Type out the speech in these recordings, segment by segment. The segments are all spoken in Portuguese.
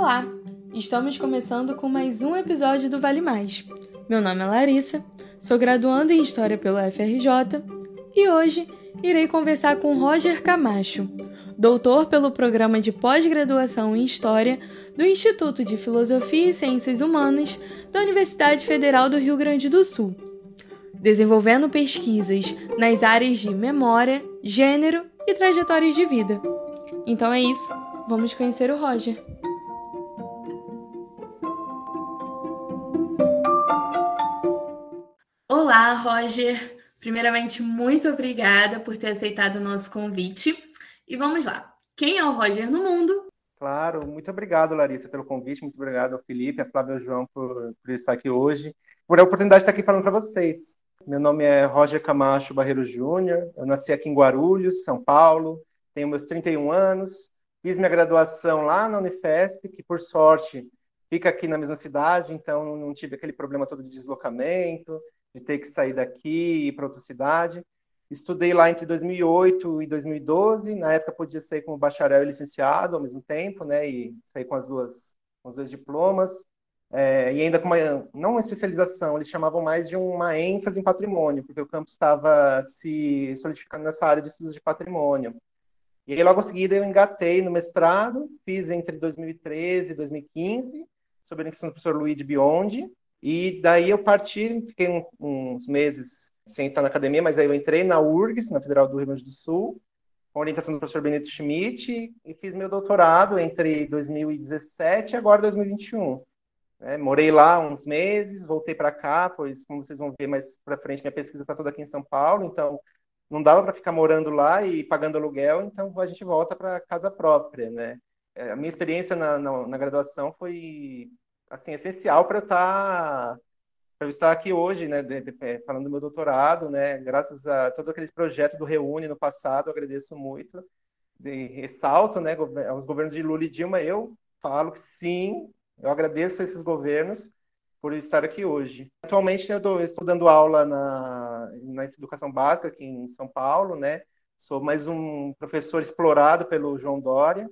Olá! Estamos começando com mais um episódio do Vale Mais. Meu nome é Larissa, sou graduanda em História pela FRJ e hoje irei conversar com Roger Camacho, doutor pelo programa de pós-graduação em História do Instituto de Filosofia e Ciências Humanas da Universidade Federal do Rio Grande do Sul, desenvolvendo pesquisas nas áreas de memória, gênero e trajetórias de vida. Então é isso, vamos conhecer o Roger. Olá, Roger. Primeiramente, muito obrigada por ter aceitado o nosso convite. E vamos lá. Quem é o Roger no mundo? Claro, muito obrigado, Larissa, pelo convite. Muito obrigado ao Felipe, a Flávia e João por, por estar aqui hoje, por a oportunidade de estar aqui falando para vocês. Meu nome é Roger Camacho Barreiro Júnior. Eu nasci aqui em Guarulhos, São Paulo. Tenho meus 31 anos. Fiz minha graduação lá na Unifesp, que por sorte fica aqui na mesma cidade, então não tive aquele problema todo de deslocamento de ter que sair daqui e ir para outra cidade. Estudei lá entre 2008 e 2012. Na época podia sair como bacharel e licenciado ao mesmo tempo, né? E sair com as duas, com os dois diplomas. É, e ainda com uma não uma especialização, eles chamavam mais de uma ênfase em patrimônio, porque o campus estava se solidificando nessa área de estudos de patrimônio. E aí logo em seguida eu engatei no mestrado, fiz entre 2013 e 2015, sob a orientação do professor Luiz Biondi, e daí eu parti, fiquei um, uns meses sem estar na academia, mas aí eu entrei na URGS, na Federal do Rio Grande do Sul, com orientação do professor Benito Schmidt, e fiz meu doutorado entre 2017 e agora 2021. É, morei lá uns meses, voltei para cá, pois, como vocês vão ver mais para frente, minha pesquisa está toda aqui em São Paulo, então não dava para ficar morando lá e pagando aluguel, então a gente volta para casa própria, né? É, a minha experiência na, na, na graduação foi assim essencial para eu estar tá, para eu estar aqui hoje, né, de, de, é, falando do meu doutorado, né, graças a todo aquele projeto do Reúne no passado, eu agradeço muito. De, ressalto, né, aos governos de Lula e Dilma, eu falo que sim, eu agradeço a esses governos por estar aqui hoje. Atualmente eu estou dando aula na, na educação básica aqui em São Paulo, né, sou mais um professor explorado pelo João Dória,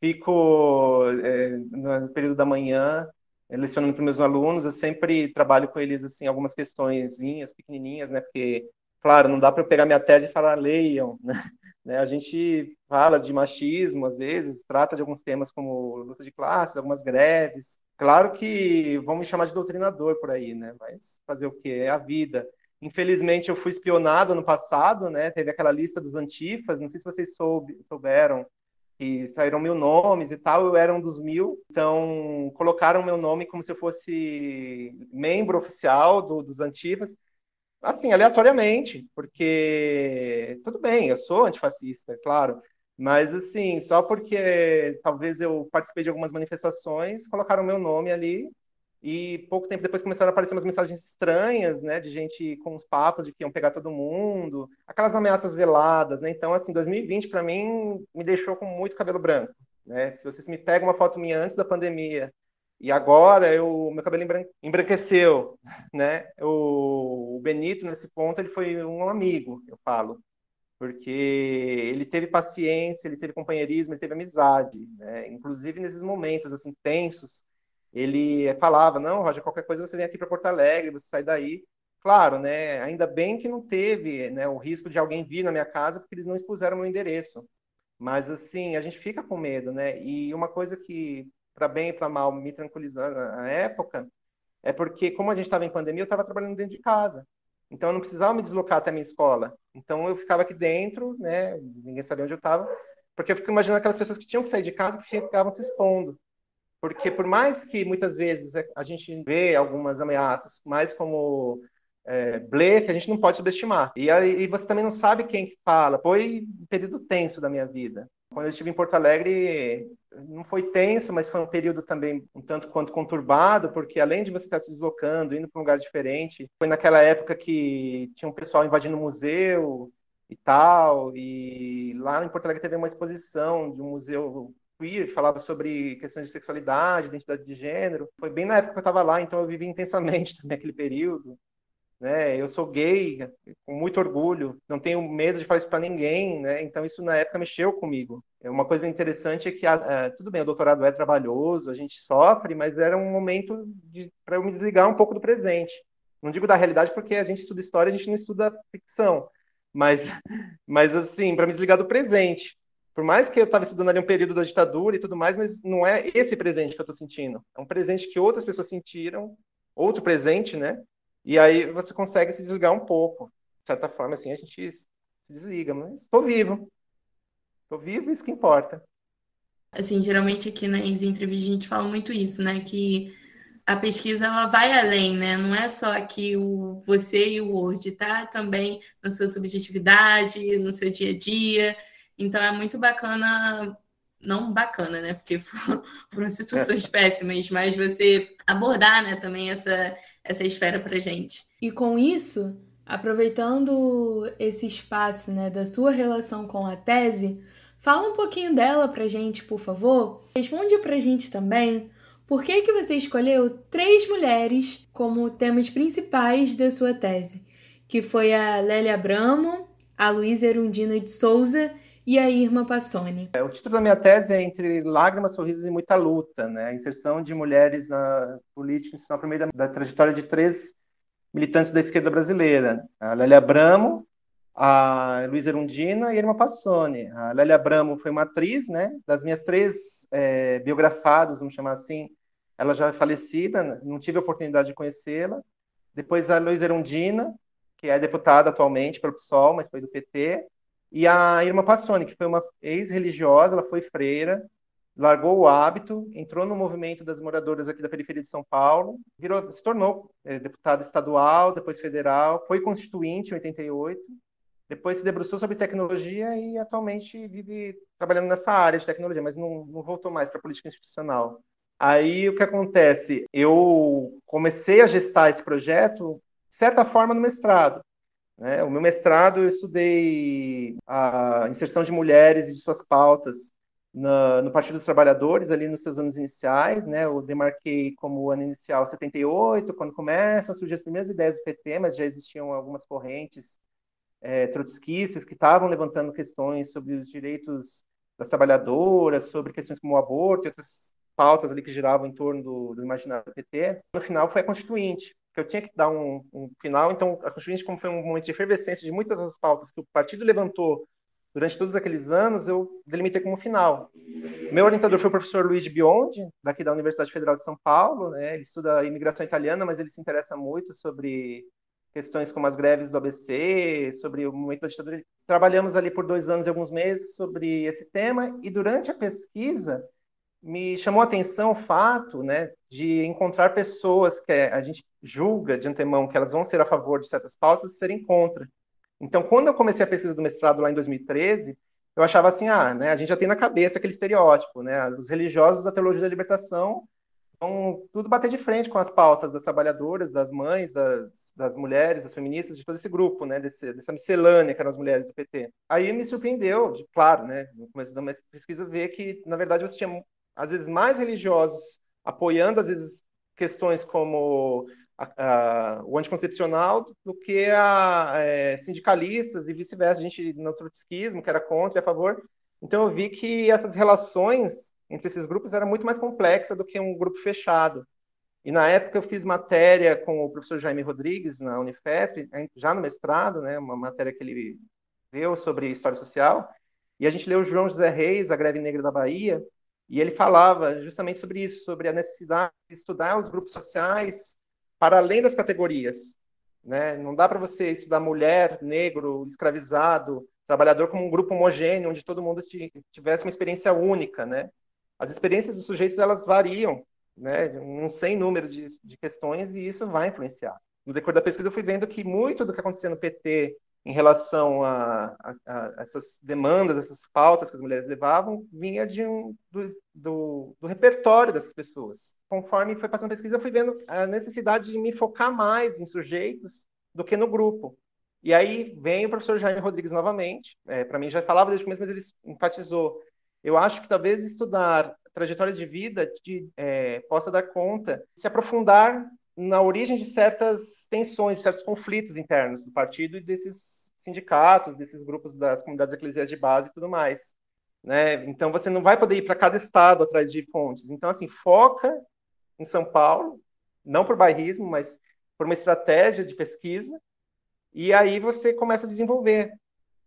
fico é, no período da manhã lecionando para meus alunos. Eu sempre trabalho com eles assim algumas questõezinhas pequenininhas, né? Porque claro, não dá para eu pegar minha tese e falar leiam, né? A gente fala de machismo às vezes, trata de alguns temas como luta de classes, algumas greves. Claro que vão me chamar de doutrinador por aí, né? Mas fazer o quê? É a vida. Infelizmente, eu fui espionado no passado, né? Teve aquela lista dos antifas, não sei se vocês soube, souberam, que saíram mil nomes e tal, eu era um dos mil, então colocaram meu nome como se eu fosse membro oficial do, dos Antifas, assim, aleatoriamente, porque tudo bem, eu sou antifascista, é claro, mas assim, só porque talvez eu participei de algumas manifestações, colocaram meu nome ali e pouco tempo depois começaram a aparecer umas mensagens estranhas, né, de gente com os papos de que iam pegar todo mundo, aquelas ameaças veladas, né? Então, assim, 2020 para mim me deixou com muito cabelo branco, né? Se vocês me pegam uma foto minha antes da pandemia e agora eu meu cabelo embran embranqueceu, né? O, o Benito nesse ponto ele foi um amigo, eu falo, porque ele teve paciência, ele teve companheirismo, ele teve amizade, né? Inclusive nesses momentos assim tensos ele falava, não, Roger, qualquer coisa você vem aqui para Porto Alegre, você sai daí. Claro, né, ainda bem que não teve né, o risco de alguém vir na minha casa, porque eles não expuseram meu endereço. Mas, assim, a gente fica com medo, né? E uma coisa que, para bem e para mal, me tranquilizou na época, é porque, como a gente estava em pandemia, eu estava trabalhando dentro de casa. Então, eu não precisava me deslocar até a minha escola. Então, eu ficava aqui dentro, né? Ninguém sabia onde eu estava, porque eu fico imaginando aquelas pessoas que tinham que sair de casa que ficavam se expondo. Porque por mais que muitas vezes a gente vê algumas ameaças mais como é, blefe, a gente não pode subestimar. E, e você também não sabe quem fala. Foi um período tenso da minha vida. Quando eu estive em Porto Alegre, não foi tenso, mas foi um período também um tanto quanto conturbado, porque além de você estar se deslocando, indo para um lugar diferente, foi naquela época que tinha um pessoal invadindo o museu e tal, e lá em Porto Alegre teve uma exposição de um museu queer, que falava sobre questões de sexualidade, identidade de gênero. Foi bem na época que eu estava lá, então eu vivi intensamente também aquele período. né? Eu sou gay, com muito orgulho, não tenho medo de falar isso para ninguém, né? Então isso na época mexeu comigo. É uma coisa interessante é que uh, tudo bem, o doutorado é trabalhoso, a gente sofre, mas era um momento para eu me desligar um pouco do presente. Não digo da realidade porque a gente estuda história, a gente não estuda ficção, mas, mas assim, para me desligar do presente. Por mais que eu estava estudando ali um período da ditadura e tudo mais, mas não é esse presente que eu estou sentindo. É um presente que outras pessoas sentiram, outro presente, né? E aí você consegue se desligar um pouco. De certa forma, assim, a gente se desliga, mas estou vivo. Estou vivo, isso que importa. Assim, geralmente aqui nas entrevistas a gente fala muito isso, né? Que a pesquisa ela vai além, né? Não é só aqui o você e o Word, tá? Também na sua subjetividade, no seu dia a dia. Então é muito bacana, não bacana, né? Porque foram, foram situações é. péssimas, mas você abordar, né, também essa essa esfera para gente. E com isso, aproveitando esse espaço, né, da sua relação com a tese, fala um pouquinho dela pra gente, por favor. Responde pra gente também por que, que você escolheu três mulheres como temas principais da sua tese, que foi a Lélia Abramo, a Luísa Erundina de Souza e a Irma Passoni. É, o título da minha tese é Entre Lágrimas, Sorrisos e Muita Luta, né? a inserção de mulheres na política institucional por meio da, da trajetória de três militantes da esquerda brasileira, a Lélia Abramo, a Luísa Erundina e a Irma Passoni. A Lélia Abramo foi uma atriz, né? Das minhas três é, biografadas, vamos chamar assim, ela já é falecida, não tive a oportunidade de conhecê-la. Depois a Luísa Erundina, que é deputada atualmente pelo PSOL, mas foi do PT. E a Irma Passoni, que foi uma ex-religiosa, ela foi freira, largou o hábito, entrou no movimento das moradoras aqui da periferia de São Paulo, virou, se tornou é, deputada estadual, depois federal, foi constituinte em 88, depois se debruçou sobre tecnologia e atualmente vive trabalhando nessa área de tecnologia, mas não, não voltou mais para a política institucional. Aí o que acontece? Eu comecei a gestar esse projeto, de certa forma, no mestrado. Né? O meu mestrado eu estudei a inserção de mulheres e de suas pautas no, no Partido dos Trabalhadores, ali nos seus anos iniciais. Né? Eu demarquei como ano inicial 78, quando começam a surgir as primeiras ideias do PT, mas já existiam algumas correntes é, trotskistas que estavam levantando questões sobre os direitos das trabalhadoras, sobre questões como o aborto e outras pautas ali que giravam em torno do, do imaginário do PT. No final foi a Constituinte, que eu tinha que dar um, um, final. Então, a Constituinte, como foi um momento de efervescência de muitas das pautas que o partido levantou durante todos aqueles anos, eu delimitei como final. Meu orientador foi o professor Luiz Biondi, daqui da Universidade Federal de São Paulo. Né? Ele estuda imigração italiana, mas ele se interessa muito sobre questões como as greves do ABC, sobre o momento da ditadura. Trabalhamos ali por dois anos e alguns meses sobre esse tema, e durante a pesquisa me chamou a atenção o fato né, de encontrar pessoas que a gente julga de antemão que elas vão ser a favor de certas pautas serem contra. Então, quando eu comecei a pesquisa do mestrado lá em 2013, eu achava assim, ah, né, a gente já tem na cabeça aquele estereótipo, né, os religiosos da teologia da libertação vão tudo bater de frente com as pautas das trabalhadoras, das mães, das, das mulheres, das feministas, de todo esse grupo, né, desse, dessa miscelânea que eram as mulheres do PT. Aí me surpreendeu, de, claro, né, no começo da pesquisa, ver que, na verdade, você tinha, às vezes, mais religiosos apoiando, às vezes, questões como a, a, o anticoncepcional do que a é, sindicalistas e vice-versa, gente no trotskismo, que era contra e a favor. Então eu vi que essas relações entre esses grupos era muito mais complexa do que um grupo fechado. E na época eu fiz matéria com o professor Jaime Rodrigues na Unifesp, já no mestrado, né, uma matéria que ele deu sobre história social, e a gente leu João José Reis, A Greve Negra da Bahia, e ele falava justamente sobre isso, sobre a necessidade de estudar os grupos sociais para além das categorias. Né? Não dá para você estudar mulher, negro, escravizado, trabalhador como um grupo homogêneo, onde todo mundo tivesse uma experiência única, né? as experiências dos sujeitos elas variam, né, um sem número de, de questões e isso vai influenciar. No decorrer da pesquisa eu fui vendo que muito do que acontecia no PT em relação a, a, a essas demandas, essas pautas que as mulheres levavam, vinha de um, do, do, do, repertório dessas pessoas. Conforme foi passando a pesquisa, eu fui vendo a necessidade de me focar mais em sujeitos do que no grupo. E aí vem o professor Jaime Rodrigues novamente, é, para mim já falava desde o começo, mas ele enfatizou eu acho que talvez estudar trajetórias de vida de, é, possa dar conta, se aprofundar na origem de certas tensões, certos conflitos internos do partido e desses sindicatos, desses grupos das comunidades eclesiais de base e tudo mais. Né? Então, você não vai poder ir para cada estado atrás de fontes. Então, assim, foca em São Paulo, não por bairrismo, mas por uma estratégia de pesquisa, e aí você começa a desenvolver.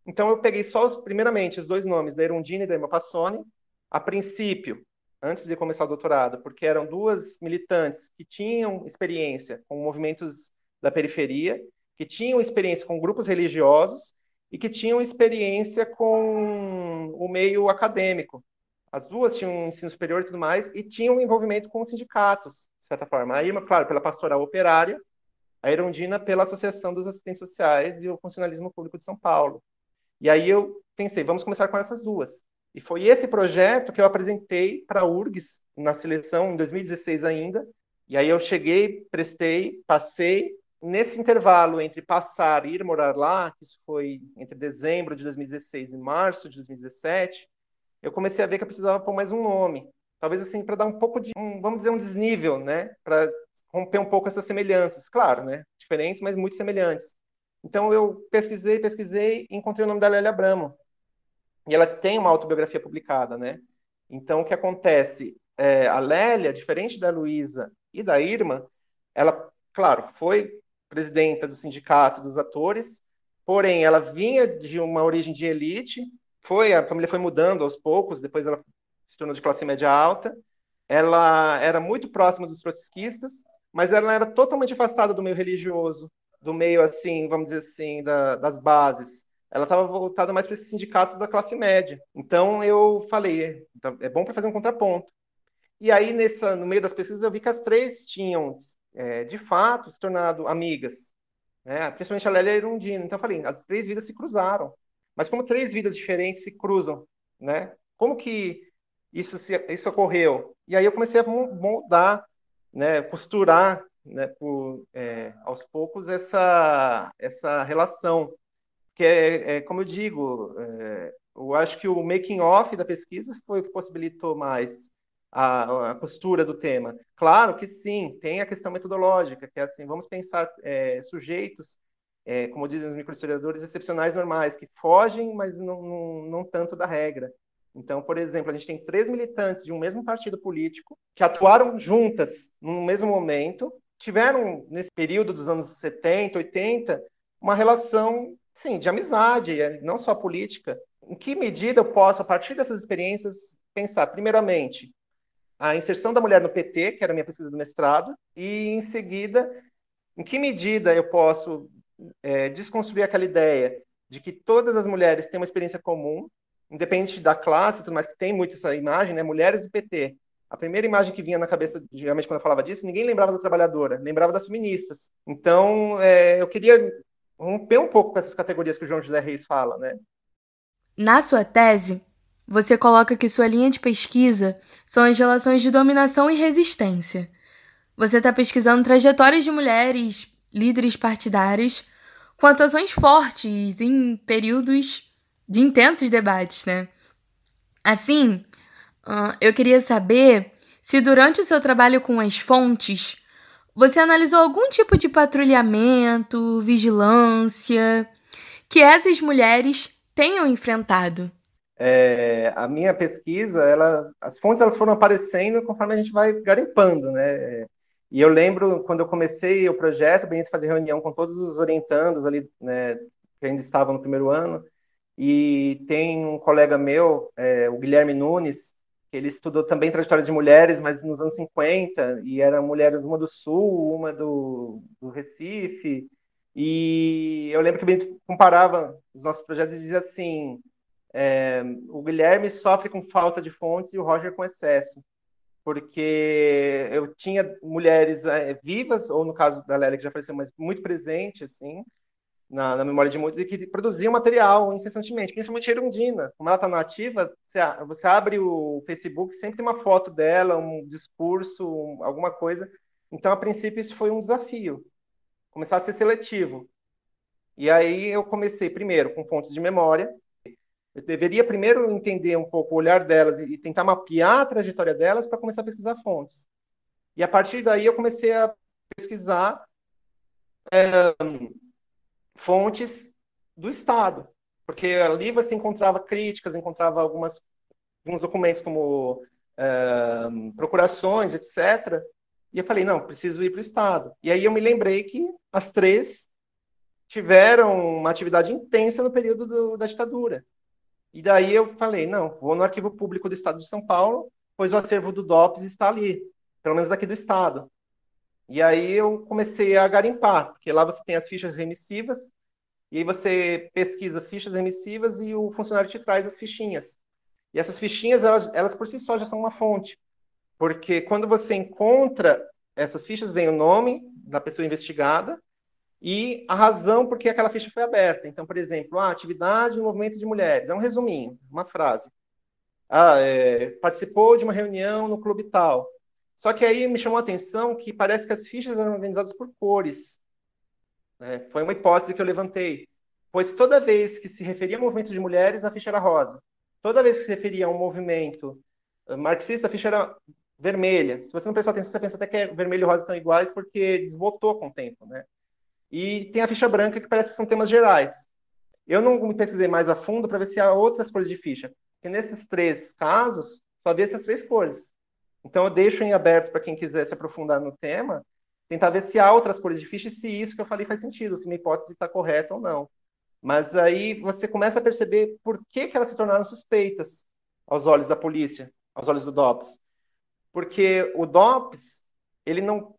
Então, eu peguei só, os, primeiramente, os dois nomes, da Erundina e da Emma Passoni, a princípio, antes de começar o doutorado, porque eram duas militantes que tinham experiência com movimentos da periferia, que tinham experiência com grupos religiosos e que tinham experiência com o meio acadêmico. As duas tinham ensino superior e tudo mais, e tinham envolvimento com os sindicatos, de certa forma. A Irma, claro, pela pastoral operária, a Erundina pela Associação dos Assistentes Sociais e o Funcionalismo Público de São Paulo. E aí eu pensei, vamos começar com essas duas. E foi esse projeto que eu apresentei para a URGS na seleção em 2016 ainda. E aí eu cheguei, prestei, passei. Nesse intervalo entre passar e ir morar lá, que isso foi entre dezembro de 2016 e março de 2017, eu comecei a ver que eu precisava pôr mais um nome. Talvez assim, para dar um pouco de, um, vamos dizer, um desnível, né? Para romper um pouco essas semelhanças. Claro, né? Diferentes, mas muito semelhantes. Então eu pesquisei, pesquisei e encontrei o nome da Lélia Abramo, e ela tem uma autobiografia publicada, né? Então, o que acontece? É, a Lélia, diferente da Luísa e da Irma, ela, claro, foi presidenta do sindicato dos atores, porém, ela vinha de uma origem de elite, foi a família foi mudando aos poucos, depois ela se tornou de classe média alta, ela era muito próxima dos trotskistas, mas ela era totalmente afastada do meio religioso, do meio, assim, vamos dizer assim, da, das bases ela estava voltada mais para esses sindicatos da classe média. Então eu falei, é, então, é bom para fazer um contraponto. E aí nessa, no meio das pesquisas eu vi que as três tinham, é, de fato, se tornado amigas, né? principalmente a Lélia Irundina. Então eu falei, as três vidas se cruzaram. Mas como três vidas diferentes se cruzam, né? Como que isso, se, isso ocorreu? E aí eu comecei a moldar, né, costurar, né, por, é, aos poucos essa essa relação que é, é como eu digo, é, eu acho que o making off da pesquisa foi o que possibilitou mais a, a, costura do tema. Claro que sim, tem a questão metodológica, que é assim, vamos pensar é, sujeitos, é, como dizem os microhistoriadores, excepcionais normais, que fogem, mas não, não, não tanto da regra. Então, por exemplo, a gente tem três militantes de um mesmo partido político que atuaram juntas no mesmo momento, tiveram, nesse período dos anos 70, 80, uma relação Sim, de amizade, é, não só política. Em que medida eu posso, a partir dessas experiências, pensar, primeiramente, a inserção da mulher no PT, que era a minha pesquisa do mestrado, e, em seguida, em que medida eu posso é, desconstruir aquela ideia de que todas as mulheres têm uma experiência comum, independente da classe tudo mais, que tem muito essa imagem, né? Mulheres do PT. A primeira imagem que vinha na cabeça, geralmente, quando eu falava disso, ninguém lembrava da trabalhadora, lembrava das feministas. Então, é, eu queria romper um pouco com essas categorias que o João José Reis fala, né? Na sua tese, você coloca que sua linha de pesquisa são as relações de dominação e resistência. Você está pesquisando trajetórias de mulheres, líderes partidários, com atuações fortes em períodos de intensos debates, né? Assim, eu queria saber se durante o seu trabalho com as fontes você analisou algum tipo de patrulhamento, vigilância que essas mulheres tenham enfrentado? É, a minha pesquisa, ela, as fontes elas foram aparecendo conforme a gente vai garimpando, né? E eu lembro quando eu comecei o projeto, bem fazer reunião com todos os orientandos ali, né, que ainda estavam no primeiro ano, e tem um colega meu, é, o Guilherme Nunes, ele estudou também trajetórias de mulheres, mas nos anos 50, e eram mulheres uma do Sul, uma do, do Recife, e eu lembro que gente comparava os nossos projetos e dizia assim, é, o Guilherme sofre com falta de fontes e o Roger com excesso, porque eu tinha mulheres é, vivas, ou no caso da Lélia, que já apareceu, mas muito presente, assim, na, na, memória de muitos e que produziam material incessantemente, principalmente a Erundina. Como ela está nativa, você, você, abre o Facebook, sempre tem uma foto dela, um discurso, um, alguma coisa. Então, a princípio, isso foi um desafio, começar a ser seletivo. E aí eu comecei primeiro com fontes de memória. Eu deveria primeiro entender um pouco o olhar delas e tentar mapear a trajetória delas para começar a pesquisar fontes. E a partir daí eu comecei a pesquisar é, fontes do Estado, porque ali você encontrava críticas, encontrava algumas, alguns documentos como é, procurações, etc. E eu falei, não, preciso ir para o Estado. E aí eu me lembrei que as três tiveram uma atividade intensa no período do, da ditadura. E daí eu falei, não, vou no Arquivo Público do Estado de São Paulo, pois o acervo do DOPS está ali, pelo menos daqui do Estado. E aí eu comecei a garimpar, porque lá você tem as fichas remissivas, e aí você pesquisa fichas remissivas e o funcionário te traz as fichinhas. E essas fichinhas, elas, elas por si só já são uma fonte. Porque quando você encontra essas fichas, vem o nome da pessoa investigada, e a razão por que aquela ficha foi aberta. Então, por exemplo, a ah, atividade no movimento de mulheres, é um resuminho, uma frase. Ah, é, participou de uma reunião no clube tal. Só que aí me chamou a atenção que parece que as fichas eram organizadas por cores. É, foi uma hipótese que eu levantei. Pois toda vez que se referia ao movimento de mulheres, a ficha era rosa. Toda vez que se referia a um movimento eh, marxista, a ficha era vermelha. Se você não prestar atenção, você pensa até que é vermelho e rosa estão iguais, porque desbotou com o tempo, né? E tem a ficha branca, que parece que são temas gerais. Eu não me pesquisei mais a fundo para ver se há outras cores de ficha. Porque nesses três casos, só havia essas três cores. Então eu deixo em aberto para quem quiser se aprofundar no tema, tentar ver se há outras cores de ficha e se isso que eu falei faz sentido, se minha hipótese está correta ou não. Mas aí você começa a perceber por que, que elas se tornaram suspeitas aos olhos da polícia, aos olhos do DOPS. Porque o DOPS, ele não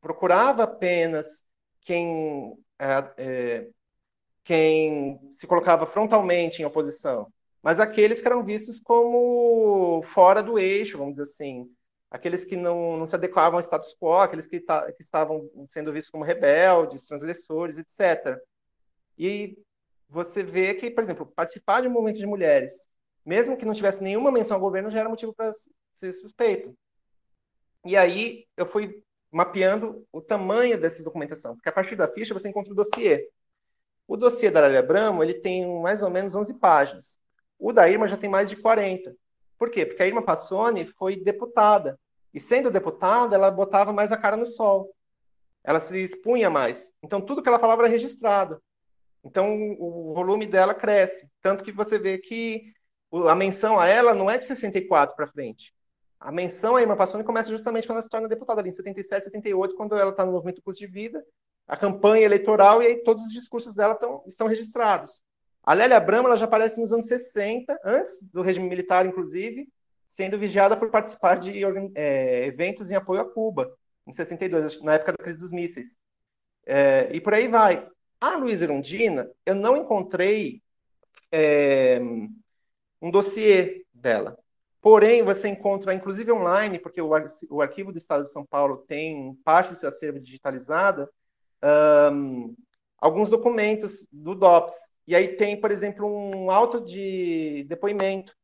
procurava apenas quem, é, quem se colocava frontalmente em oposição, mas aqueles que eram vistos como fora do eixo, vamos dizer assim, aqueles que não, não se adequavam ao status quo, aqueles que, ta, que estavam sendo vistos como rebeldes, transgressores, etc. E você vê que, por exemplo, participar de um movimento de mulheres, mesmo que não tivesse nenhuma menção ao governo, já era motivo para ser suspeito. E aí eu fui mapeando o tamanho dessa documentação, porque a partir da ficha você encontra o dossiê. O dossiê da Lélia Bramo, ele tem mais ou menos 11 páginas. O da Irma já tem mais de 40. Por quê? Porque a Irma Passoni foi deputada. E sendo deputada, ela botava mais a cara no sol. Ela se expunha mais. Então, tudo que ela falava era registrado. Então, o volume dela cresce. Tanto que você vê que a menção a ela não é de 64 para frente. A menção a Irma Passoni começa justamente quando ela se torna deputada, ali em 77, 78, quando ela está no movimento Custo de Vida, a campanha eleitoral, e aí todos os discursos dela tão, estão registrados. A Lélia Brama ela já aparece nos anos 60, antes do regime militar, inclusive, sendo vigiada por participar de é, eventos em apoio a Cuba, em 62, na época da crise dos mísseis. É, e por aí vai. A Luísa Erundina, eu não encontrei é, um dossiê dela. Porém, você encontra, inclusive online, porque o, o Arquivo do Estado de São Paulo tem parte do seu acervo digitalizada, um, alguns documentos do DOPS. E aí tem, por exemplo, um auto de depoimento,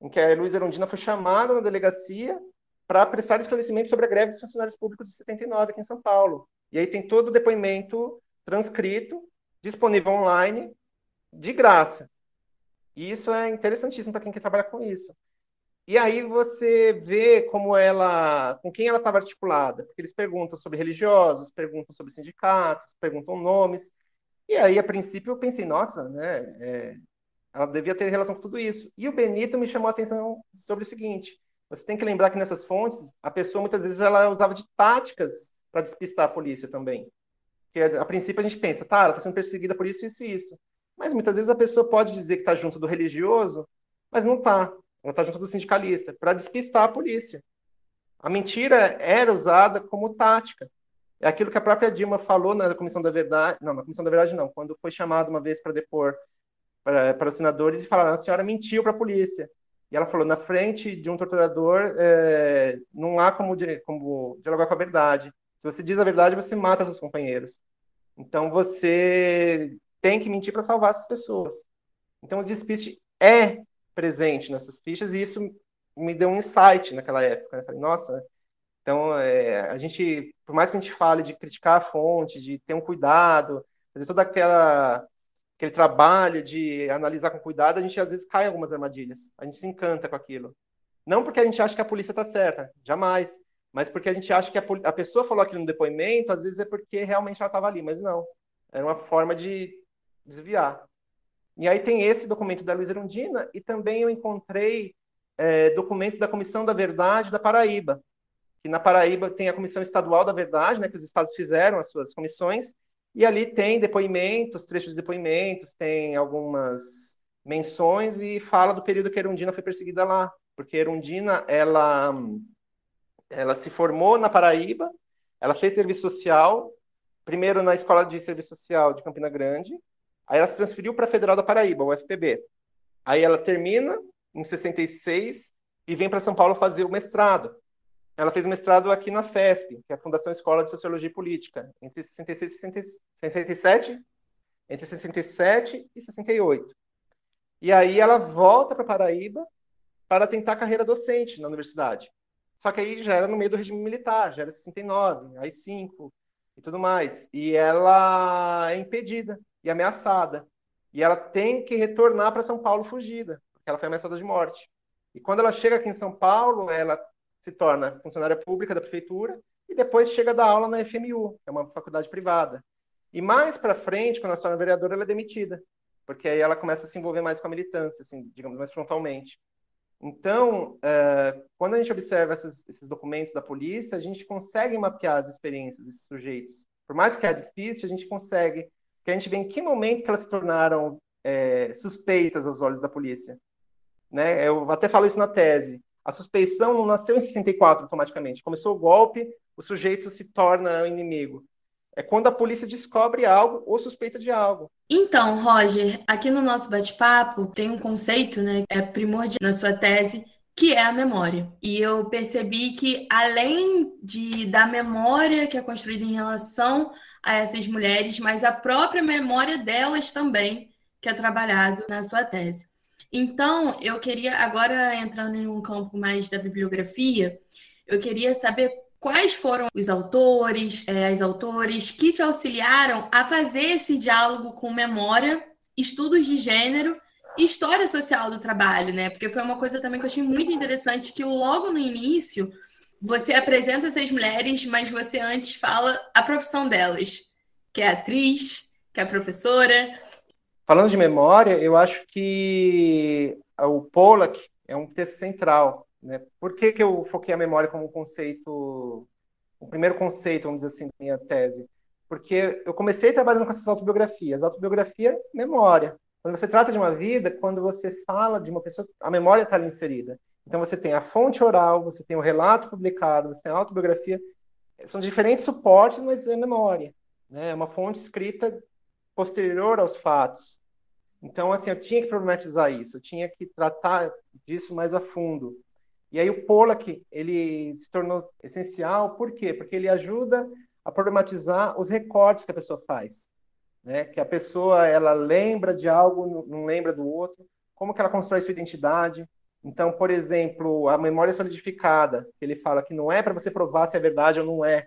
em que a Luísa Erundina foi chamada na delegacia para prestar esclarecimento sobre a greve dos funcionários públicos de 79 aqui em São Paulo. E aí tem todo o depoimento transcrito, disponível online, de graça. E isso é interessantíssimo para quem quer trabalhar com isso. E aí você vê como ela, com quem ela estava articulada, porque eles perguntam sobre religiosos, perguntam sobre sindicatos, perguntam nomes. E aí, a princípio, eu pensei, nossa, né, é, ela devia ter relação com tudo isso. E o Benito me chamou a atenção sobre o seguinte: você tem que lembrar que nessas fontes, a pessoa muitas vezes ela usava de táticas para despistar a polícia também. Que a princípio a gente pensa, tá, ela está sendo perseguida por isso, isso e isso. Mas muitas vezes a pessoa pode dizer que está junto do religioso, mas não está ela está junto do sindicalista, para despistar a polícia. A mentira era usada como tática. É aquilo que a própria Dilma falou na Comissão da Verdade, não, na Comissão da Verdade não, quando foi chamada uma vez para depor para, os senadores e falaram, a senhora mentiu para a polícia. E ela falou, na frente de um torturador, é, não há como, como dialogar com a verdade. Se você diz a verdade, você mata seus companheiros. Então você tem que mentir para salvar essas pessoas. Então o despiste é presente nessas fichas, e isso me deu um insight naquela época. Né? Falei, nossa, então é, a gente, por mais que a gente fale de criticar a fonte, de ter um cuidado, fazer todo aquela, aquele trabalho de analisar com cuidado, a gente às vezes cai em algumas armadilhas. A gente se encanta com aquilo. Não porque a gente acha que a polícia está certa, jamais. mas porque a gente acha que a, a pessoa falou aquilo no depoimento, às vezes é porque realmente ela estava ali, mas não. Era uma forma de desviar. E aí tem esse documento da Luiz Erundina, e também eu encontrei é, documentos da Comissão da Verdade da Paraíba, que na Paraíba tem a Comissão Estadual da Verdade, né, que os estados fizeram as suas comissões, e ali tem depoimentos, trechos de depoimentos, tem algumas menções e fala do período que Erundina foi perseguida lá, porque Erundina, ela, ela se formou na Paraíba, ela fez serviço social, primeiro na Escola de Serviço Social de Campina Grande, aí ela se transferiu para a Federal da Paraíba, o FPB. Aí ela termina em 66 e vem para São Paulo fazer o mestrado. Ela fez mestrado aqui na FESP, que é a Fundação Escola de Sociologia e Política, entre 66 e 67, entre 67 e 68. E aí ela volta para Paraíba para tentar carreira docente na universidade. Só que aí já era no meio do regime militar, já era 69, aí 5 e tudo mais. E ela é impedida e ameaçada. E ela tem que retornar para São Paulo fugida, porque ela foi ameaçada de morte. E quando ela chega aqui em São Paulo, ela se torna funcionária pública da prefeitura e depois chega a dar aula na FMU, que é uma faculdade privada. E mais para frente, quando ela se torna vereadora, ela é demitida, porque aí ela começa a se envolver mais com a militância, assim, digamos, mais frontalmente. Então, uh, quando a gente observa essas, esses documentos da polícia, a gente consegue mapear as experiências desses sujeitos. Por mais que a despiste, a gente consegue, que a gente vê em que momento que elas se tornaram é, suspeitas aos olhos da polícia. Né? Eu até falo isso na tese. A suspeição não nasceu em 64 automaticamente. Começou o golpe, o sujeito se torna inimigo. É quando a polícia descobre algo ou suspeita de algo. Então, Roger, aqui no nosso bate-papo tem um conceito, né, é primordial na sua tese, que é a memória. E eu percebi que além de da memória que é construída em relação a essas mulheres, mas a própria memória delas também, que é trabalhado na sua tese. Então, eu queria, agora entrando em um campo mais da bibliografia, eu queria saber quais foram os autores, é, as autores que te auxiliaram a fazer esse diálogo com memória, estudos de gênero e história social do trabalho, né? Porque foi uma coisa também que eu achei muito interessante, que logo no início você apresenta essas mulheres, mas você antes fala a profissão delas, que é atriz, que é professora, Falando de memória, eu acho que o Pollack é um texto central. Né? Por que, que eu foquei a memória como um conceito, o primeiro conceito, vamos dizer assim, da minha tese? Porque eu comecei trabalhando com essas autobiografias. Autobiografia, memória. Quando você trata de uma vida, quando você fala de uma pessoa, a memória está ali inserida. Então você tem a fonte oral, você tem o relato publicado, você tem a autobiografia. São diferentes suportes, mas é memória. Né? É uma fonte escrita posterior aos fatos. Então, assim, eu tinha que problematizar isso, eu tinha que tratar disso mais a fundo. E aí o Pollack, ele se tornou essencial, por quê? Porque ele ajuda a problematizar os recortes que a pessoa faz. Né? Que a pessoa, ela lembra de algo, não lembra do outro, como que ela constrói sua identidade. Então, por exemplo, a memória solidificada, ele fala que não é para você provar se é verdade ou não é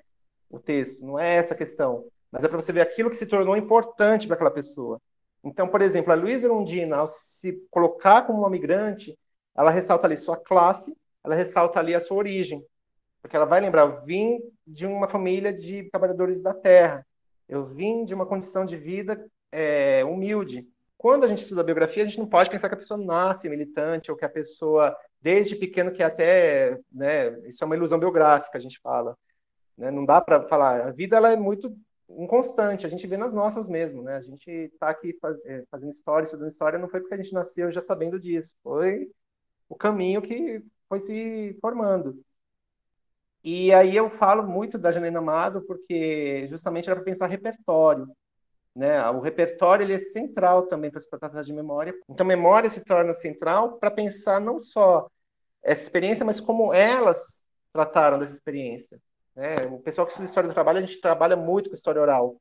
o texto, não é essa a questão mas é para você ver aquilo que se tornou importante para aquela pessoa. Então, por exemplo, a Luísa Erundina, ao se colocar como uma migrante, ela ressalta ali sua classe, ela ressalta ali a sua origem. Porque ela vai lembrar, eu vim de uma família de trabalhadores da terra, eu vim de uma condição de vida é, humilde. Quando a gente estuda a biografia, a gente não pode pensar que a pessoa nasce militante ou que a pessoa, desde pequeno, que até, né, isso é uma ilusão biográfica, a gente fala. Né? Não dá para falar, a vida ela é muito inconstante, a gente vê nas nossas mesmo, né? A gente está aqui faz, é, fazendo história, estudando história, não foi porque a gente nasceu já sabendo disso, foi o caminho que foi se formando. E aí eu falo muito da Janaína Amado porque justamente era para pensar repertório, né? O repertório ele é central também para se tratar de memória. Então memória se torna central para pensar não só essa experiência, mas como elas trataram dessa experiência. Né? O pessoal que estuda história do trabalho, a gente trabalha muito com história oral.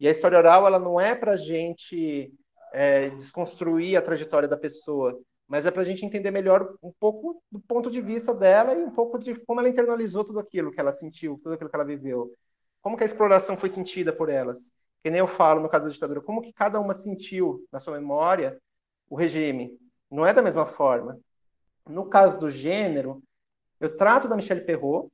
E a história oral, ela não é para a gente é, desconstruir a trajetória da pessoa, mas é para a gente entender melhor um pouco do ponto de vista dela e um pouco de como ela internalizou tudo aquilo que ela sentiu, tudo aquilo que ela viveu. Como que a exploração foi sentida por elas. Que nem eu falo no caso da ditadura, como que cada uma sentiu na sua memória o regime. Não é da mesma forma. No caso do gênero, eu trato da Michelle Perrault,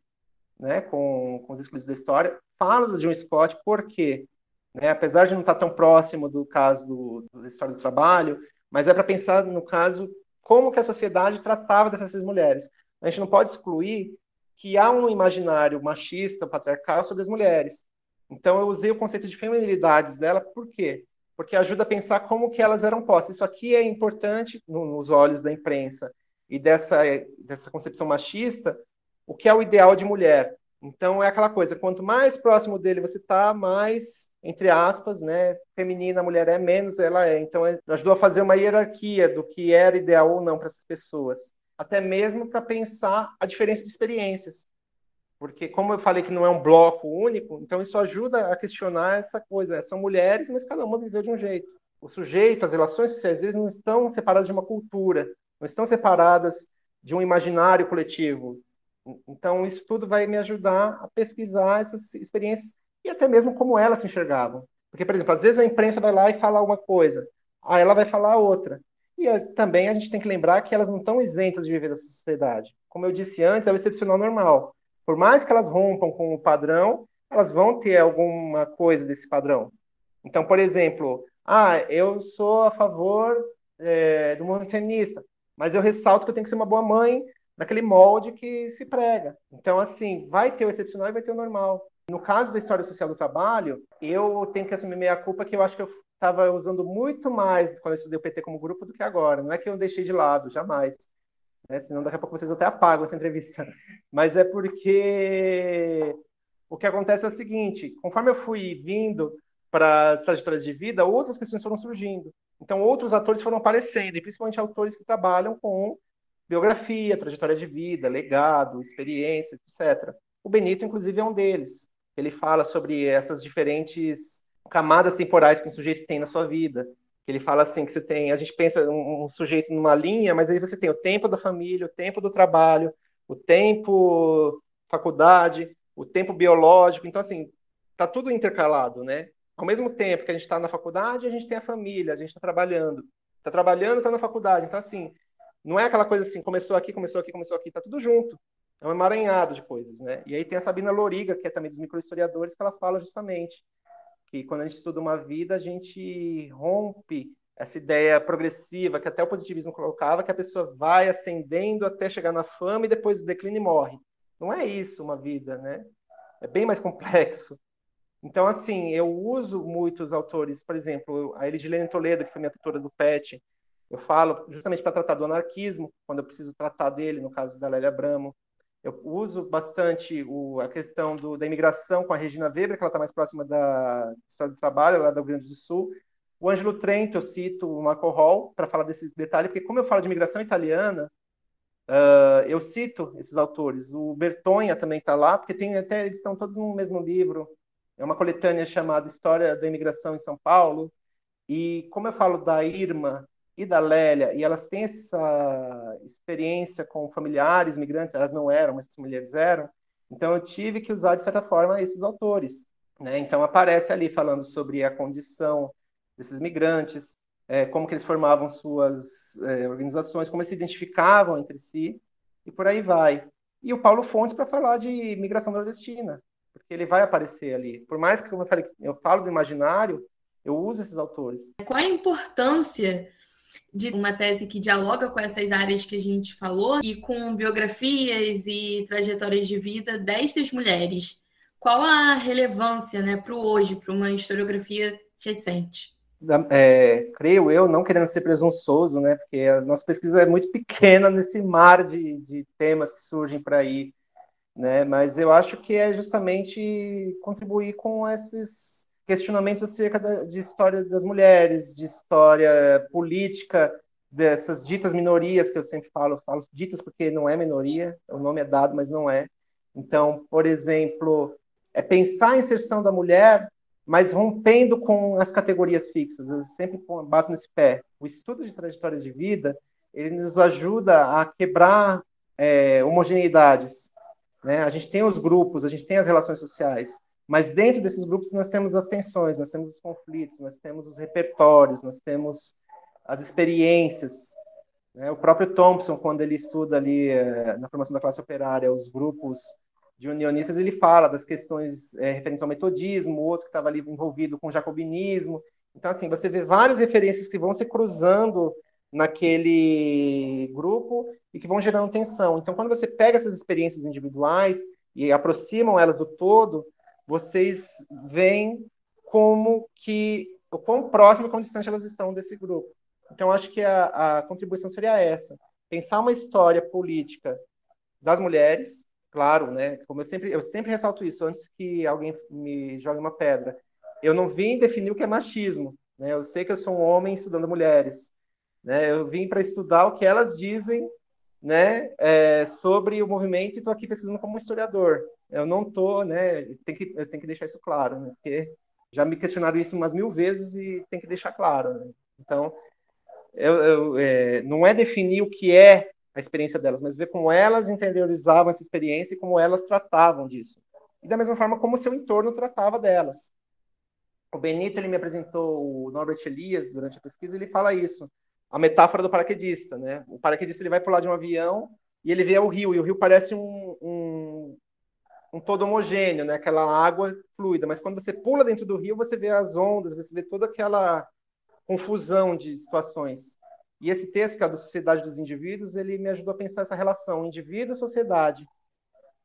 né, com, com os excluídos da história. Falo do John Scott porque, né, apesar de não estar tão próximo do caso do, da história do trabalho, mas é para pensar no caso como que a sociedade tratava dessas seis mulheres. A gente não pode excluir que há um imaginário machista, patriarcal sobre as mulheres. Então eu usei o conceito de feminilidades dela, por quê? Porque ajuda a pensar como que elas eram postas. Isso aqui é importante nos olhos da imprensa e dessa, dessa concepção machista, o que é o ideal de mulher. Então é aquela coisa, quanto mais próximo dele você está, mais, entre aspas, né, feminina a mulher é, menos ela é. Então é, ajudou a fazer uma hierarquia do que era ideal ou não para essas pessoas. Até mesmo para pensar a diferença de experiências. Porque, como eu falei que não é um bloco único, então isso ajuda a questionar essa coisa. São mulheres, mas cada uma viveu de um jeito. O sujeito, as relações sociais, eles não estão separadas de uma cultura, não estão separadas de um imaginário coletivo. Então, isso tudo vai me ajudar a pesquisar essas experiências e até mesmo como elas se enxergavam. Porque, por exemplo, às vezes a imprensa vai lá e fala uma coisa, aí ela vai falar outra. E eh, também a gente tem que lembrar que elas não estão isentas de viver dessa sociedade. Como eu disse antes, é o excepcional normal. Por mais que elas rompam com o padrão, elas vão ter alguma coisa desse padrão. Então, por exemplo, ah, eu sou a favor é, do movimento feminista, mas eu ressalto que eu tenho que ser uma boa mãe naquele molde que se prega. Então, assim, vai ter o excepcional e vai ter o normal. No caso da história social do trabalho, eu tenho que assumir minha culpa que eu acho que eu estava usando muito mais quando eu estudei o PT como grupo do que agora. Não é que eu deixei de lado, jamais. Né? Senão daqui a pouco vocês até apagam essa entrevista. Mas é porque o que acontece é o seguinte: conforme eu fui vindo para as trajetórias de vida, outras questões foram surgindo. Então, outros atores foram aparecendo, e principalmente autores que trabalham com biografia, trajetória de vida, legado, experiência, etc. O Benito, inclusive, é um deles. Ele fala sobre essas diferentes camadas temporais que um sujeito tem na sua vida. Ele fala assim que você tem, a gente pensa um, um sujeito numa linha, mas aí você tem o tempo da família, o tempo do trabalho, o tempo faculdade, o tempo biológico. Então assim, tá tudo intercalado, né? Ao mesmo tempo que a gente está na faculdade, a gente tem a família, a gente está trabalhando. Está trabalhando, está na faculdade. Então, assim, não é aquela coisa assim, começou aqui, começou aqui, começou aqui, tá tudo junto. É um emaranhado de coisas, né? E aí tem a Sabina Loriga, que é também dos microhistoriadores, que ela fala justamente que quando a gente estuda uma vida, a gente rompe essa ideia progressiva que até o positivismo colocava, que a pessoa vai ascendendo até chegar na fama e depois declina e morre. Não é isso uma vida, né? É bem mais complexo. Então, assim, eu uso muitos autores, por exemplo, a Eligilene Toledo, que foi minha tutora do PET, eu falo justamente para tratar do anarquismo, quando eu preciso tratar dele, no caso da Lélia Bramo. Eu uso bastante o, a questão do, da imigração com a Regina Weber, que ela está mais próxima da história do trabalho, lá do Rio Grande do Sul. O Ângelo Trento, eu cito o Marco Hall para falar desse detalhe, porque como eu falo de imigração italiana, uh, eu cito esses autores. O Bertonha também está lá, porque tem até eles estão todos no mesmo livro. É uma coletânea chamada História da Imigração em São Paulo. E como eu falo da Irma e da Lélia, e elas têm essa experiência com familiares migrantes, elas não eram, mas as mulheres eram, então eu tive que usar, de certa forma, esses autores. Né? Então aparece ali falando sobre a condição desses migrantes, é, como que eles formavam suas é, organizações, como eles se identificavam entre si, e por aí vai. E o Paulo Fontes para falar de migração nordestina, porque ele vai aparecer ali. Por mais que, como eu falei, eu falo do imaginário, eu uso esses autores. Qual a importância de uma tese que dialoga com essas áreas que a gente falou e com biografias e trajetórias de vida destas mulheres. Qual a relevância né, para o hoje, para uma historiografia recente? É, creio eu, não querendo ser presunçoso, né, porque a nossa pesquisa é muito pequena nesse mar de, de temas que surgem por aí, né, mas eu acho que é justamente contribuir com esses questionamentos acerca da, de história das mulheres, de história política dessas ditas minorias que eu sempre falo, falo ditas porque não é minoria, o nome é dado, mas não é. Então, por exemplo, é pensar a inserção da mulher, mas rompendo com as categorias fixas. Eu sempre bato nesse pé. O estudo de trajetórias de vida ele nos ajuda a quebrar é, homogeneidades. Né? A gente tem os grupos, a gente tem as relações sociais, mas dentro desses grupos nós temos as tensões, nós temos os conflitos, nós temos os repertórios, nós temos as experiências. Né? O próprio Thompson, quando ele estuda ali eh, na formação da classe operária os grupos de unionistas, ele fala das questões é, referentes ao metodismo, outro que estava ali envolvido com o jacobinismo. Então, assim, você vê várias referências que vão se cruzando naquele grupo e que vão gerando tensão. Então, quando você pega essas experiências individuais e aproximam elas do todo, vocês veem como que o quão próximo e quão distante elas estão desse grupo. Então, acho que a, a contribuição seria essa: pensar uma história política das mulheres, claro, né? Como eu sempre, eu sempre ressalto isso antes que alguém me jogue uma pedra. Eu não vim definir o que é machismo, né? Eu sei que eu sou um homem estudando mulheres, né? Eu vim para estudar o que elas dizem, né? É, sobre o movimento e estou aqui pesquisando como historiador. Eu não estou, né? Tem que, eu tenho que deixar isso claro, né? Porque já me questionaram isso umas mil vezes e tem que deixar claro. Né? Então, eu, eu, é, não é definir o que é a experiência delas, mas ver como elas interiorizavam essa experiência e como elas tratavam disso. E da mesma forma como o seu entorno tratava delas. O Benito ele me apresentou o Norbert Elias durante a pesquisa, ele fala isso, a metáfora do paraquedista, né? O paraquedista ele vai pular de um avião e ele vê o rio e o rio parece um, um, um todo homogêneo, né? Aquela água fluida. Mas quando você pula dentro do rio, você vê as ondas, você vê toda aquela confusão de situações. E esse texto, que é da Sociedade dos Indivíduos, ele me ajudou a pensar essa relação indivíduo-sociedade.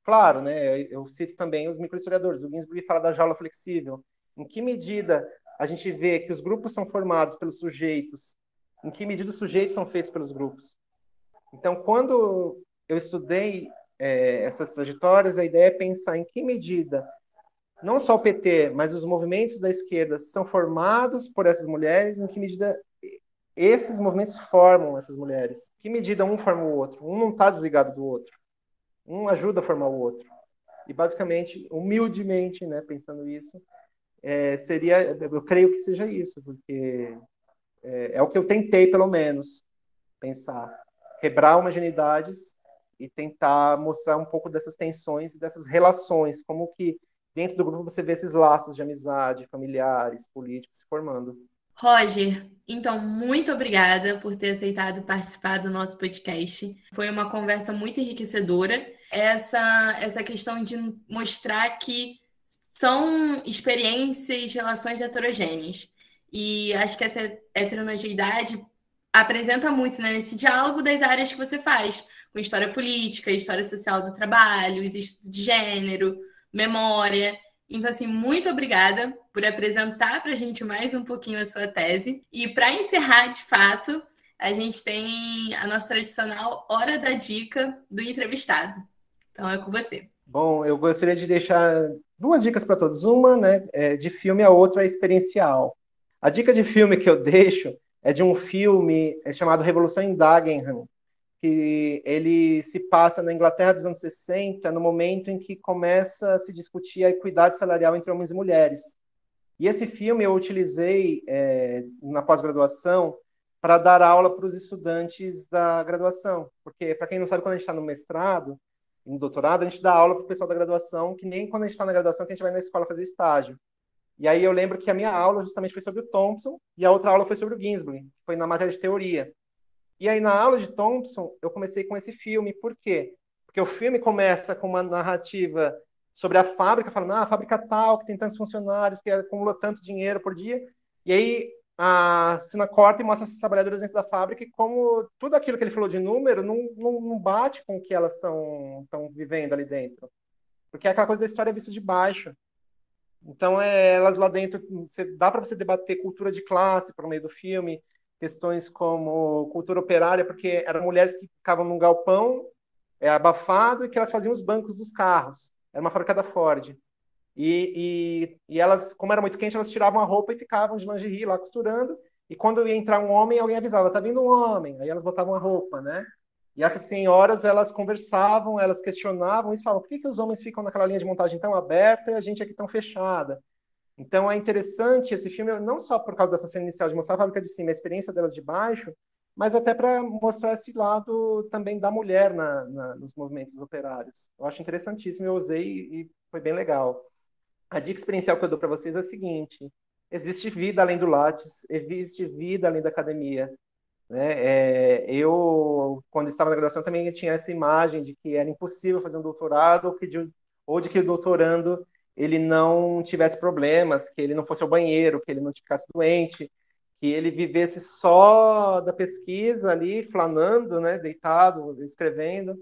Claro, né, eu cito também os microhistoriadores. O Ginsburg fala da jaula flexível. Em que medida a gente vê que os grupos são formados pelos sujeitos? Em que medida os sujeitos são feitos pelos grupos? Então, quando eu estudei é, essas trajetórias, a ideia é pensar em que medida não só o PT, mas os movimentos da esquerda são formados por essas mulheres, em que medida esses movimentos formam essas mulheres? Em que medida um forma o outro? Um não está desligado do outro. Um ajuda a formar o outro. E basicamente, humildemente, né, pensando isso, é, seria, eu creio que seja isso, porque é, é, o que eu tentei, pelo menos, pensar. Quebrar homogeneidades e tentar mostrar um pouco dessas tensões e dessas relações, como que dentro do grupo você vê esses laços de amizade, familiares, políticos se formando. Roger, então, muito obrigada por ter aceitado participar do nosso podcast. Foi uma conversa muito enriquecedora. Essa, essa questão de mostrar que são experiências, relações heterogêneas. E acho que essa heterogeneidade apresenta muito né, nesse diálogo das áreas que você faz, com história política, história social do trabalho, estudo de gênero, memória. Então, assim, muito obrigada por apresentar para a gente mais um pouquinho a sua tese. E para encerrar, de fato, a gente tem a nossa tradicional Hora da Dica do entrevistado. Então, é com você. Bom, eu gostaria de deixar duas dicas para todos. Uma né, é de filme, a outra é experiencial. A dica de filme que eu deixo é de um filme é chamado Revolução em Dagenham, que ele se passa na Inglaterra dos anos 60, no momento em que começa a se discutir a equidade salarial entre homens e mulheres. E esse filme eu utilizei é, na pós-graduação para dar aula para os estudantes da graduação, porque, para quem não sabe, quando a gente está no mestrado, no doutorado, a gente dá aula para o pessoal da graduação, que nem quando a gente está na graduação, que a gente vai na escola fazer estágio. E aí eu lembro que a minha aula justamente foi sobre o Thompson, e a outra aula foi sobre o Ginsburg, que foi na matéria de teoria. E aí, na aula de Thompson, eu comecei com esse filme. Por quê? Porque o filme começa com uma narrativa sobre a fábrica, falando, ah, a fábrica tal, que tem tantos funcionários, que acumula tanto dinheiro por dia. E aí, a cena corta e mostra esses trabalhadores dentro da fábrica e como tudo aquilo que ele falou de número não, não, não bate com o que elas estão vivendo ali dentro. Porque é aquela coisa da história vista de baixo. Então, é, elas lá dentro, você, dá para você debater cultura de classe por meio do filme, questões como cultura operária, porque eram mulheres que ficavam num galpão é, abafado e que elas faziam os bancos dos carros. Era uma fábrica da Ford. E, e, e, elas, como era muito quente, elas tiravam a roupa e ficavam de lingerie lá costurando. E quando ia entrar um homem, alguém avisava, tá vindo um homem. Aí elas botavam a roupa, né? E essas senhoras, elas conversavam, elas questionavam e falavam, por que, que os homens ficam naquela linha de montagem tão aberta e a gente aqui tão fechada? Então é interessante esse filme, não só por causa dessa cena inicial de mostrar a fábrica de cima, a experiência delas de baixo, mas até para mostrar esse lado também da mulher na, na, nos movimentos operários. Eu acho interessantíssimo, eu usei e foi bem legal. A dica experiencial que eu dou para vocês é a seguinte: existe vida além do Lattes, existe vida além da academia. Né? É, eu, quando estava na graduação, também tinha essa imagem de que era impossível fazer um doutorado ou que de, ou de que o doutorando ele não tivesse problemas, que ele não fosse ao banheiro, que ele não ficasse doente, que ele vivesse só da pesquisa ali, flanando, né, deitado, escrevendo.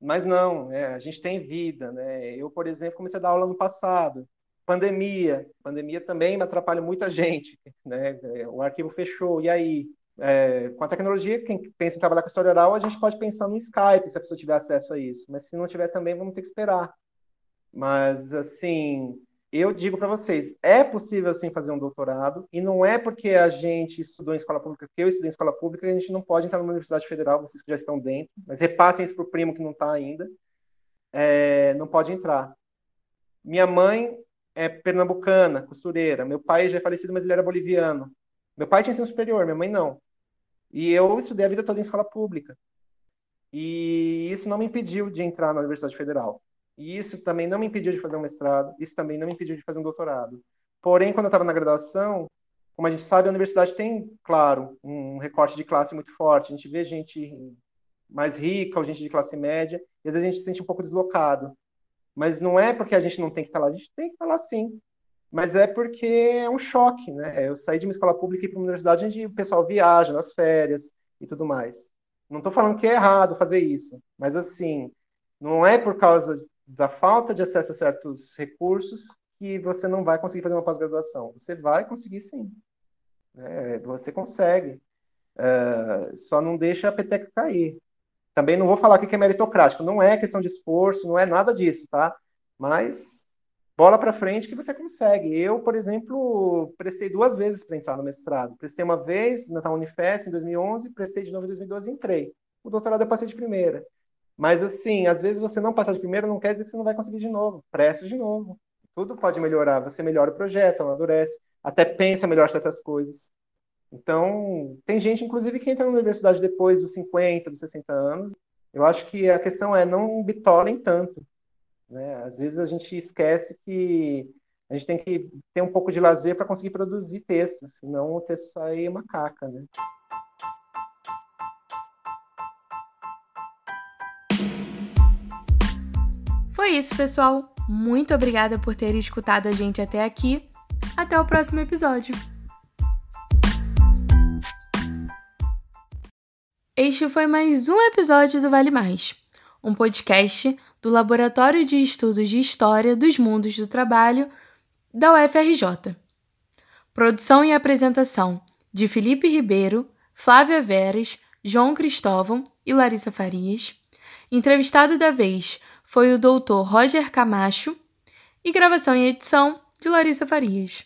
Mas não, né, a gente tem vida, né? Eu, por exemplo, comecei a dar aula no passado. Pandemia, pandemia também me atrapalha muita gente, né? O arquivo fechou, e aí? É, com a tecnologia, quem pensa em trabalhar com história oral, a gente pode pensar no Skype, se a pessoa tiver acesso a isso. Mas se não tiver também, vamos ter que esperar. Mas, assim, eu digo para vocês, é possível sim fazer um doutorado, e não é porque a gente estudou em escola pública, que eu estudei em escola pública, que a gente não pode entrar numa universidade federal, vocês que já estão dentro, mas repassem isso para o primo que não está ainda, é, não pode entrar. Minha mãe é pernambucana, costureira, meu pai já é falecido, mas ele era boliviano. Meu pai tinha ensino superior, minha mãe não. E eu estudei a vida toda em escola pública. E isso não me impediu de entrar na Universidade Federal. E isso também não me impediu de fazer um mestrado, isso também não me impediu de fazer um doutorado. Porém, quando eu estava na graduação, como a gente sabe, a universidade tem, claro, um recorte de classe muito forte. A gente vê gente mais rica ou gente de classe média, e às vezes a gente se sente um pouco deslocado. Mas não é porque a gente não tem que estar lá, a gente tem que estar lá sim. Mas é porque é um choque, né? Eu saí de uma escola pública e ir para uma universidade onde o pessoal viaja nas férias e tudo mais. Não estou falando que é errado fazer isso, mas assim, não é por causa da falta de acesso a certos recursos que você não vai conseguir fazer uma pós-graduação. Você vai conseguir sim. É, você consegue. É, só não deixa a peteca cair. Também não vou falar que é meritocrático. Não é questão de esforço, não é nada disso, tá? Mas bola para frente que você consegue. Eu, por exemplo, prestei duas vezes para entrar no mestrado. Prestei uma vez na Unifesp em 2011, prestei de novo em 2012 e entrei. O doutorado eu passei de primeira. Mas, assim, às vezes você não passar de primeira não quer dizer que você não vai conseguir de novo. Preste de novo. Tudo pode melhorar. Você melhora o projeto, amadurece, até pensa melhor certas coisas. Então, tem gente, inclusive, que entra na universidade depois dos 50, dos 60 anos. Eu acho que a questão é não bitolem tanto. Né? Às vezes a gente esquece que a gente tem que ter um pouco de lazer para conseguir produzir texto, senão o texto sai uma caca, né? Foi isso, pessoal. Muito obrigada por ter escutado a gente até aqui. Até o próximo episódio. Este foi mais um episódio do Vale Mais, um podcast do Laboratório de Estudos de História dos Mundos do Trabalho da UFRJ. Produção e apresentação de Felipe Ribeiro, Flávia Veras, João Cristóvão e Larissa Farias. Entrevistado da vez foi o doutor Roger Camacho e gravação e edição de Larissa Farias.